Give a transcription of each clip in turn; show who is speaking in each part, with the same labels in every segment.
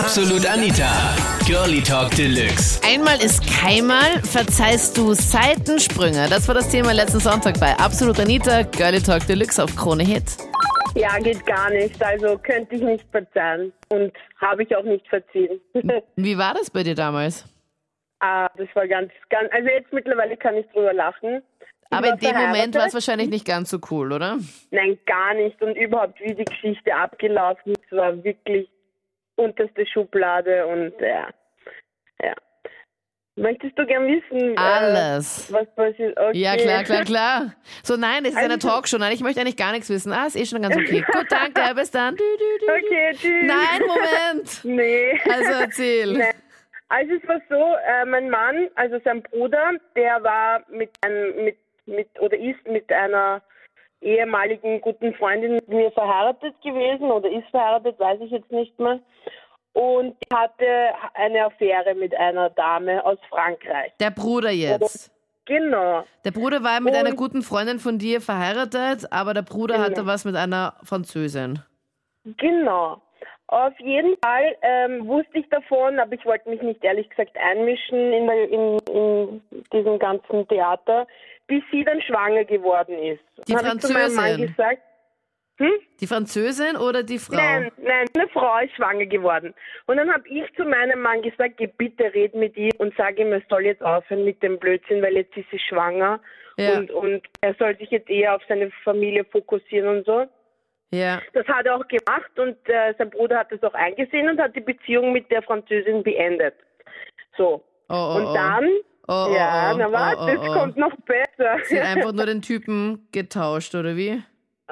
Speaker 1: Absolut Anita. Girlie Talk Deluxe.
Speaker 2: Einmal ist keinmal, verzeihst du Seitensprünge. Das war das Thema letzten Sonntag bei Absolut Anita, Girlie Talk Deluxe auf Krone Hit.
Speaker 3: Ja, geht gar nicht. Also könnte ich nicht verzeihen. Und habe ich auch nicht verziehen.
Speaker 2: Wie war das bei dir damals?
Speaker 3: ah, das war ganz, ganz. Also jetzt mittlerweile kann ich drüber lachen.
Speaker 2: Aber in dem Moment war es wahrscheinlich nicht ganz so cool, oder?
Speaker 3: Nein, gar nicht. Und überhaupt, wie die Geschichte abgelaufen ist, war wirklich unterste Schublade und ja. ja. Möchtest du gern wissen,
Speaker 2: Alles.
Speaker 3: Äh, was passiert? Okay.
Speaker 2: Ja, klar, klar, klar. So, nein, es ist eine
Speaker 3: Also-
Speaker 2: Talkshow. Nein, ich möchte eigentlich gar nichts wissen. Ah, ist eh schon ganz okay. Gut, danke, bis dann. Du, du, du.
Speaker 3: Okay, tschüss.
Speaker 2: Nein, Moment.
Speaker 3: Nee.
Speaker 2: Also erzähl.
Speaker 3: Nee. Also es war so, äh, mein Mann, also sein Bruder, der war mit einem, mit, mit oder ist mit einer ehemaligen guten Freundin mit mir verheiratet gewesen oder ist verheiratet, weiß ich jetzt nicht mehr. Und hatte eine Affäre mit einer Dame aus Frankreich.
Speaker 2: Der Bruder jetzt.
Speaker 3: Genau.
Speaker 2: Der Bruder war mit
Speaker 3: Und-
Speaker 2: einer guten Freundin von dir verheiratet, aber der Bruder
Speaker 3: Genau.
Speaker 2: hatte was mit einer Französin.
Speaker 3: Genau. Auf jeden Fall ähm, wusste ich davon, aber ich wollte mich nicht ehrlich gesagt einmischen in, der, in, in diesem ganzen Theater, bis sie dann schwanger geworden ist.
Speaker 2: Die
Speaker 3: Mann
Speaker 2: Französin?
Speaker 3: gesagt, hm?
Speaker 2: Die Französin oder die Frau?
Speaker 3: Nein, nein, eine Frau ist schwanger geworden. Und dann habe ich zu meinem Mann gesagt, geh bitte red mit ihr und sag ihm, er soll jetzt aufhören mit dem Blödsinn, weil jetzt ist sie schwanger
Speaker 2: Ja.
Speaker 3: und, und er soll sich jetzt eher auf seine Familie fokussieren und so.
Speaker 2: Ja.
Speaker 3: Das hat er auch gemacht und äh, sein Bruder hat das auch eingesehen und hat die Beziehung mit der Französin beendet. So.
Speaker 2: Oh, oh,
Speaker 3: und
Speaker 2: oh.
Speaker 3: dann,
Speaker 2: Oh, oh,
Speaker 3: ja,
Speaker 2: oh,
Speaker 3: na
Speaker 2: oh,
Speaker 3: warte,
Speaker 2: oh,
Speaker 3: es
Speaker 2: oh.
Speaker 3: kommt noch besser.
Speaker 2: Sie hat einfach nur den Typen getauscht, oder wie?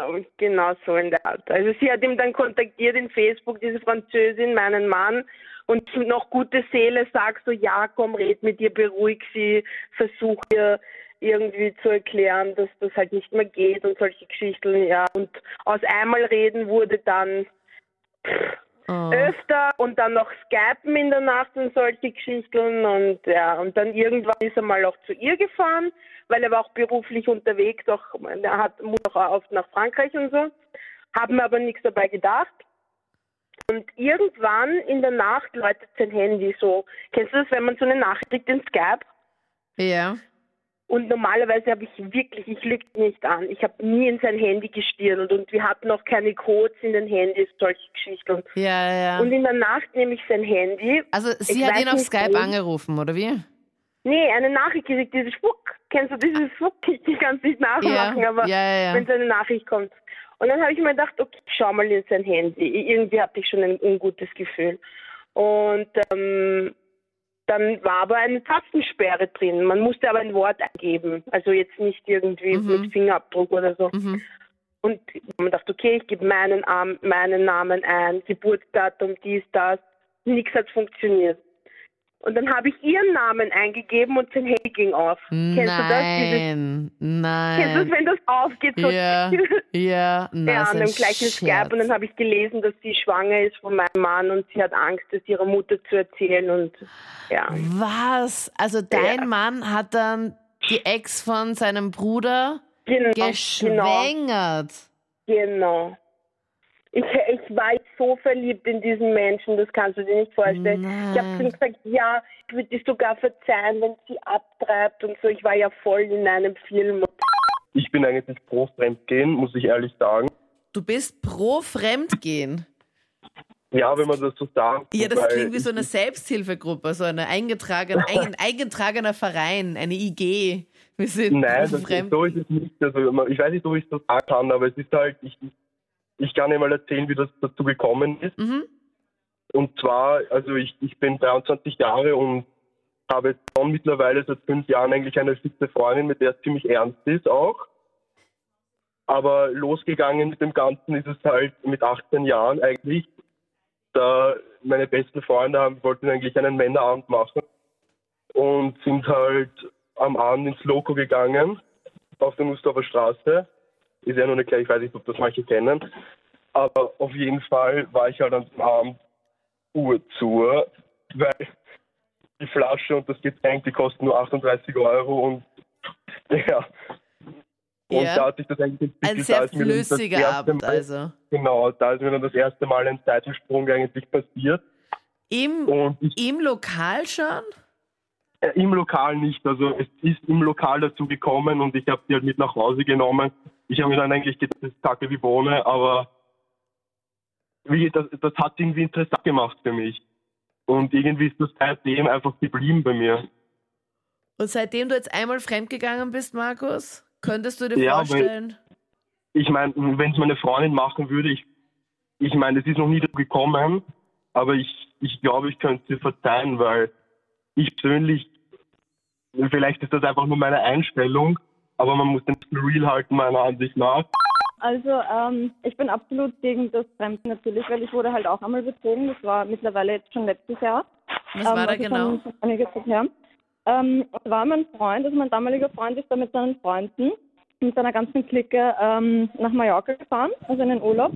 Speaker 3: Und Genau so in der Art. Also sie hat ihn dann kontaktiert in Facebook, diese Französin, meinen Mann, und noch gute Seele sagt so, ja, komm, red mit ihr, beruhig sie, versuch ihr irgendwie zu erklären, dass das halt nicht mehr geht und solche Geschichten, ja. Und aus einmal reden wurde dann
Speaker 2: Oh.
Speaker 3: öfter und dann noch Skypen in der Nacht und solche Geschichten und ja, und dann irgendwann ist er mal auch zu ihr gefahren, weil er war auch beruflich unterwegs, auch er hat muss auch oft nach Frankreich und so, haben aber nichts dabei gedacht. Und irgendwann in der Nacht läutet sein Handy so. Kennst du das, wenn man so eine Nachricht kriegt in Skype?
Speaker 2: Ja.
Speaker 3: Und normalerweise habe ich wirklich, ich lüge nicht an, ich habe nie in sein Handy gestirnt und wir hatten auch keine Codes in den Handys, solche Geschichten.
Speaker 2: Ja, ja.
Speaker 3: Und in der Nacht nehme ich sein Handy.
Speaker 2: Also sie hat ihn auf
Speaker 3: nicht,
Speaker 2: Skype
Speaker 3: warum.
Speaker 2: angerufen, oder wie?
Speaker 3: Nee, eine Nachricht gekriegt, dieses Schwuck. Kennst du dieses Schwuck? Ich kann es nicht nachmachen,
Speaker 2: Ja,
Speaker 3: aber
Speaker 2: ja.
Speaker 3: wenn so eine Nachricht kommt. Und dann habe ich mir gedacht, okay, schau mal in sein Handy. Irgendwie hatte ich schon ein ungutes Gefühl. Und ähm, dann war aber eine Tastensperre drin. Man musste aber ein Wort eingeben. Also jetzt nicht irgendwie
Speaker 2: Mhm.
Speaker 3: mit Fingerabdruck oder so.
Speaker 2: Mhm.
Speaker 3: Und man dachte, okay, ich gebe meinen, meinen Namen ein, Geburtsdatum, dies, das. Nichts hat funktioniert. Und dann habe ich ihren Namen eingegeben und sein Handy ging auf. Kennst du das? Dieses,
Speaker 2: Nein,
Speaker 3: kennst du das,
Speaker 2: nein.
Speaker 3: wenn das aufgeht? So
Speaker 2: Ja, ja, na,
Speaker 3: ja, und dann gleich in Skype und dann habe ich gelesen, dass sie schwanger ist von meinem Mann und sie hat Angst, das ihrer Mutter zu erzählen und ja.
Speaker 2: Was? Also dein
Speaker 3: Ja.
Speaker 2: Mann hat dann die Ex von seinem Bruder
Speaker 3: Genau, genau,
Speaker 2: geschwängert.
Speaker 3: genau. Ich, ich war so verliebt in diesen Menschen, das kannst du dir nicht vorstellen. Ich habe zu ihm gesagt, ja, ich würde dir sogar verzeihen, wenn sie abtreibt und so. Ich war ja voll in einem Film.
Speaker 4: Ich bin eigentlich pro Fremdgehen, muss ich ehrlich sagen.
Speaker 2: Du bist pro Fremdgehen.
Speaker 4: Ja, wenn man das so sagt.
Speaker 2: Ja, das klingt wie so eine Selbsthilfegruppe, so eine eingetragene, ein eingetragener Verein, eine IG. Wir sind
Speaker 4: Nein, so ist es nicht. Also, ich weiß nicht, ob ich das sagen kann, aber es ist halt, ich, ich kann dir mal erzählen, wie das dazu gekommen ist.
Speaker 2: Mhm.
Speaker 4: Und zwar, also ich, ich bin 23 Jahre und habe schon mittlerweile seit fünf Jahren eigentlich eine fixe Freundin, mit der es ziemlich ernst ist auch. Aber losgegangen mit dem Ganzen ist es halt mit 18 Jahren eigentlich. Da meine besten Freunde haben, wollten eigentlich einen Männerabend machen und sind halt am Abend ins Loco gegangen auf der Nussdorfer Straße. Ist ja nur eine kleine, ich weiß nicht, ob das manche kennen. Aber auf jeden Fall war ich halt am Abend Uhr zu, weil die Flasche und das Getränk, die kosten nur 38 Euro und ja. Und
Speaker 2: Ja.
Speaker 4: da hat sich das eigentlich entwickelt.
Speaker 2: Ein sehr flüssiger Abend,
Speaker 4: Mal-
Speaker 2: also.
Speaker 4: Genau, da ist mir dann das erste Mal ein Seitensprung eigentlich passiert.
Speaker 2: Im,
Speaker 4: ich,
Speaker 2: Im Lokal schon?
Speaker 4: äh, im Lokal nicht. Also es ist im Lokal dazu gekommen und ich habe sie halt mit nach Hause genommen. Ich habe mir dann eigentlich gedacht, das ist Kacke wie Bohne, aber wie, das, das hat irgendwie interessant gemacht für mich. Und irgendwie ist das seitdem einfach geblieben bei mir.
Speaker 2: Und seitdem du jetzt einmal fremdgegangen bist, Markus, könntest du dir
Speaker 4: Ja,
Speaker 2: vorstellen?
Speaker 4: Ich meine, wenn es meine Freundin machen würde, ich, ich meine, es ist noch nie dazu gekommen, aber ich, ich glaube, ich könnte sie verzeihen, weil ich persönlich, vielleicht ist das einfach nur meine Einstellung, aber man muss den Real halten, meiner Ansicht nach.
Speaker 5: Also ähm, ich bin absolut gegen das Fremden natürlich, weil ich wurde halt auch einmal betrogen. Das war mittlerweile jetzt schon letztes Jahr.
Speaker 2: Was war da
Speaker 5: also
Speaker 2: genau?
Speaker 5: Schon, her. Ähm, es war mein Freund, also mein damaliger Freund ist da mit seinen Freunden, mit seiner ganzen Clique ähm, nach Mallorca gefahren, also in den Urlaub.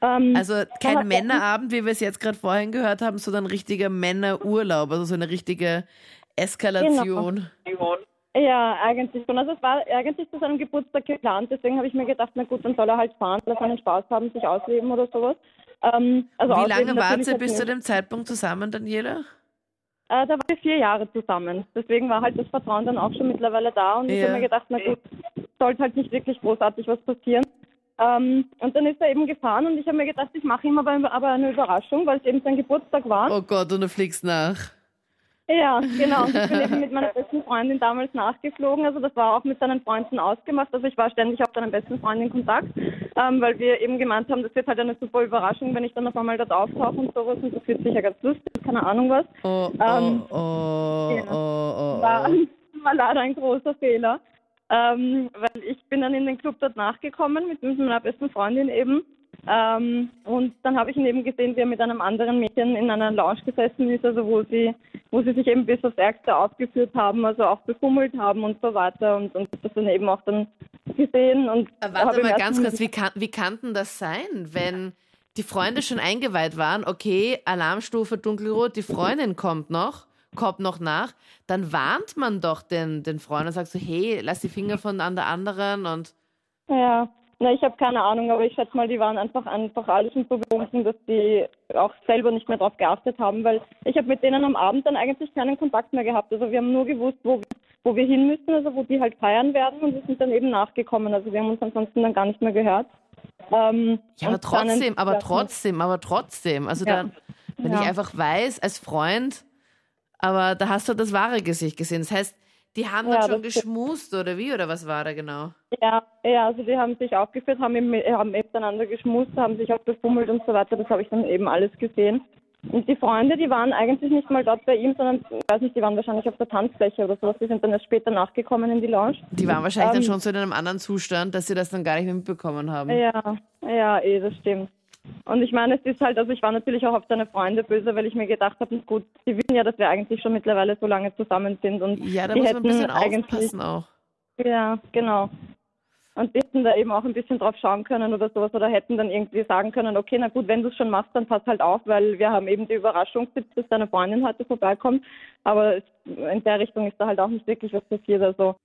Speaker 5: Ähm,
Speaker 2: Also kein Männerabend, wie wir es jetzt gerade vorhin gehört haben, sondern ein richtiger Männerurlaub, also so eine richtige Eskalation.
Speaker 5: Ja, eigentlich schon. Also es war eigentlich zu seinem Geburtstag geplant, deswegen habe ich mir gedacht, na gut, dann soll er halt fahren, soll er seinen Spaß haben, sich ausleben oder sowas. Ähm, also
Speaker 2: Wie lange wart ihr
Speaker 5: jetzt
Speaker 2: bis zu dem Zeitpunkt zusammen, Daniela?
Speaker 5: Äh, da waren wir vier Jahre zusammen. Deswegen war halt das Vertrauen dann auch schon mittlerweile da und ich
Speaker 2: Ja.
Speaker 5: habe mir gedacht, na gut, sollte halt nicht wirklich großartig was passieren. Ähm, und dann ist er eben gefahren und ich habe mir gedacht, ich mache ihm aber, aber eine Überraschung, weil es eben sein Geburtstag war.
Speaker 2: Oh Gott, und du fliegst nach.
Speaker 5: Ja, genau. Ich bin eben mit meiner besten Freundin damals nachgeflogen. Also das war auch mit seinen Freunden ausgemacht. Also ich war ständig auf seinen besten Freund in Kontakt, ähm, weil wir eben gemeint haben, das wird halt eine super Überraschung, wenn ich dann auf einmal dort auftauche und sowas. Und das wird sicher ganz lustig, keine Ahnung was.
Speaker 2: Oh, oh,
Speaker 5: Ähm,
Speaker 2: oh,
Speaker 5: ja.
Speaker 2: oh, oh,
Speaker 5: War,
Speaker 2: oh.
Speaker 5: war leider ein großer Fehler. Ähm, weil ich bin dann in den Club dort nachgekommen mit, mit meiner besten Freundin eben. Ähm, und dann habe ich ihn eben gesehen, wie er mit einem anderen Mädchen in einer Lounge gesessen ist, also wo sie, wo sie sich eben bis aufs Ärgste aufgeführt haben, also auch befummelt haben und so weiter. Und, und das dann eben auch dann gesehen und
Speaker 2: Warte mal ganz kurz, wie kann, wie kann denn das sein, wenn die Freunde schon eingeweiht waren, okay, Alarmstufe dunkelrot, die Freundin kommt noch, kommt noch nach, dann warnt man doch den, den Freund und sagt so, hey, lass die Finger von an der anderen und
Speaker 5: Ja, na, ich habe keine Ahnung, aber ich schätze mal, die waren einfach einfach alle schon so betrunken, dass die auch selber nicht mehr darauf geachtet haben, weil ich habe mit denen am Abend dann eigentlich keinen Kontakt mehr gehabt. Also wir haben nur gewusst, wo, wo wir hin müssen, also wo die halt feiern werden und wir sind dann eben nachgekommen. Also wir haben uns ansonsten dann gar nicht mehr gehört. Ähm,
Speaker 2: Ja, aber trotzdem, aber trotzdem, aber trotzdem. Also
Speaker 5: Ja.
Speaker 2: dann, wenn
Speaker 5: Ja.
Speaker 2: ich einfach weiß, als Freund, aber da hast du das wahre Gesicht gesehen. Das heißt, die haben
Speaker 5: Ja,
Speaker 2: dann schon geschmust oder wie oder was war da genau?
Speaker 5: Ja, ja, also die haben sich aufgeführt, haben, haben miteinander geschmust, haben sich auch befummelt und so weiter. Das habe ich dann eben alles gesehen. Und die Freunde, die waren eigentlich nicht mal dort bei ihm, sondern, ich weiß nicht, die waren wahrscheinlich auf der Tanzfläche oder sowas. Die sind dann erst später nachgekommen in die Lounge.
Speaker 2: Die waren wahrscheinlich dann
Speaker 5: Ähm,
Speaker 2: schon so in einem anderen Zustand, dass sie das dann gar nicht mehr mitbekommen haben.
Speaker 5: Ja, ja, eh, das stimmt. Und ich meine, es ist halt, also ich war natürlich auch auf seine Freunde böse, weil ich mir gedacht habe, gut, die wissen ja, dass wir eigentlich schon mittlerweile so lange zusammen sind und
Speaker 2: Ja, da
Speaker 5: die
Speaker 2: muss man ein bisschen
Speaker 5: hätten eigentlich
Speaker 2: aufpassen auch.
Speaker 5: Ja, genau. Und die hätten da eben auch ein bisschen drauf schauen können oder sowas oder hätten dann irgendwie sagen können, okay, na gut, wenn du es schon machst, dann pass halt auf, weil wir haben eben die Überraschung, dass deine Freundin heute vorbeikommt. Aber in der Richtung ist da halt auch nicht wirklich was passiert. Also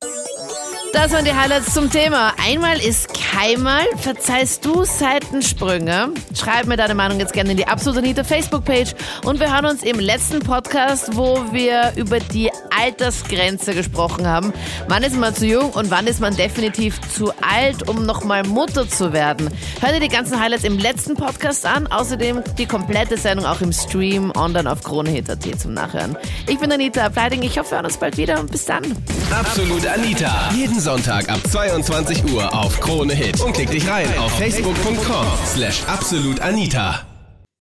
Speaker 2: Das waren die Highlights zum Thema. Einmal ist keinmal. Verzeihst du Seitensprünge? Schreib mir deine Meinung jetzt gerne in die Absolut Anita Facebook-Page. Und wir hören uns im letzten Podcast, wo wir über die Altersgrenze gesprochen haben. Wann ist man zu jung und wann ist man definitiv zu alt, um nochmal Mutter zu werden? Hör dir die ganzen Highlights im letzten Podcast an. Außerdem die komplette Sendung auch im Stream online auf KroneHit.at zum Nachhören. Ich bin Anita Ableiting. Ich hoffe, wir hören uns bald wieder und bis dann.
Speaker 1: Absolut Anita. Jeden Sonntag ab 22 Uhr auf Krone Hit. Und klick dich rein auf facebook.com slash absolutanita.